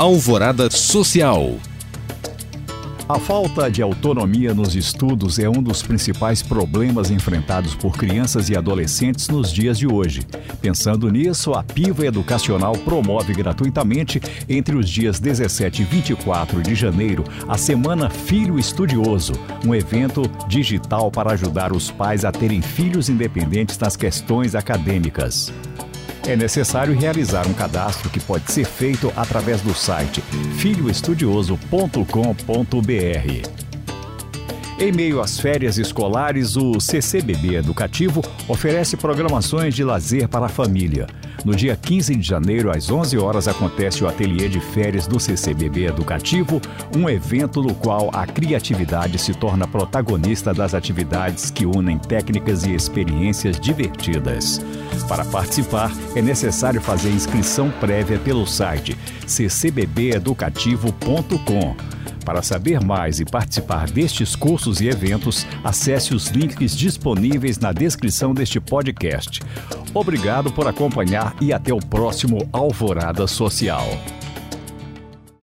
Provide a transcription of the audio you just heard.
Alvorada Social. A falta de autonomia nos estudos é um dos principais problemas enfrentados por crianças e adolescentes nos dias de hoje. Pensando nisso, a Piva Educacional promove gratuitamente, entre os dias 17 e 24 de janeiro, a Semana Filho Estudioso, um evento digital para ajudar os pais a terem filhos independentes nas questões acadêmicas é necessário realizar um cadastro que pode ser feito através do site filhoestudioso.com.br. Em meio às férias escolares, o CCBB Educativo oferece programações de lazer para a família. No dia 15 de janeiro, às 11 horas, acontece o Ateliê de Férias do CCBB Educativo, um evento no qual a criatividade se torna protagonista das atividades que unem técnicas e experiências divertidas. Para participar, é necessário fazer inscrição prévia pelo site ccbbeducativo.com. Para saber mais e participar destes cursos e eventos, acesse os links disponíveis na descrição deste podcast. Obrigado por acompanhar e até o próximo Alvorada Social.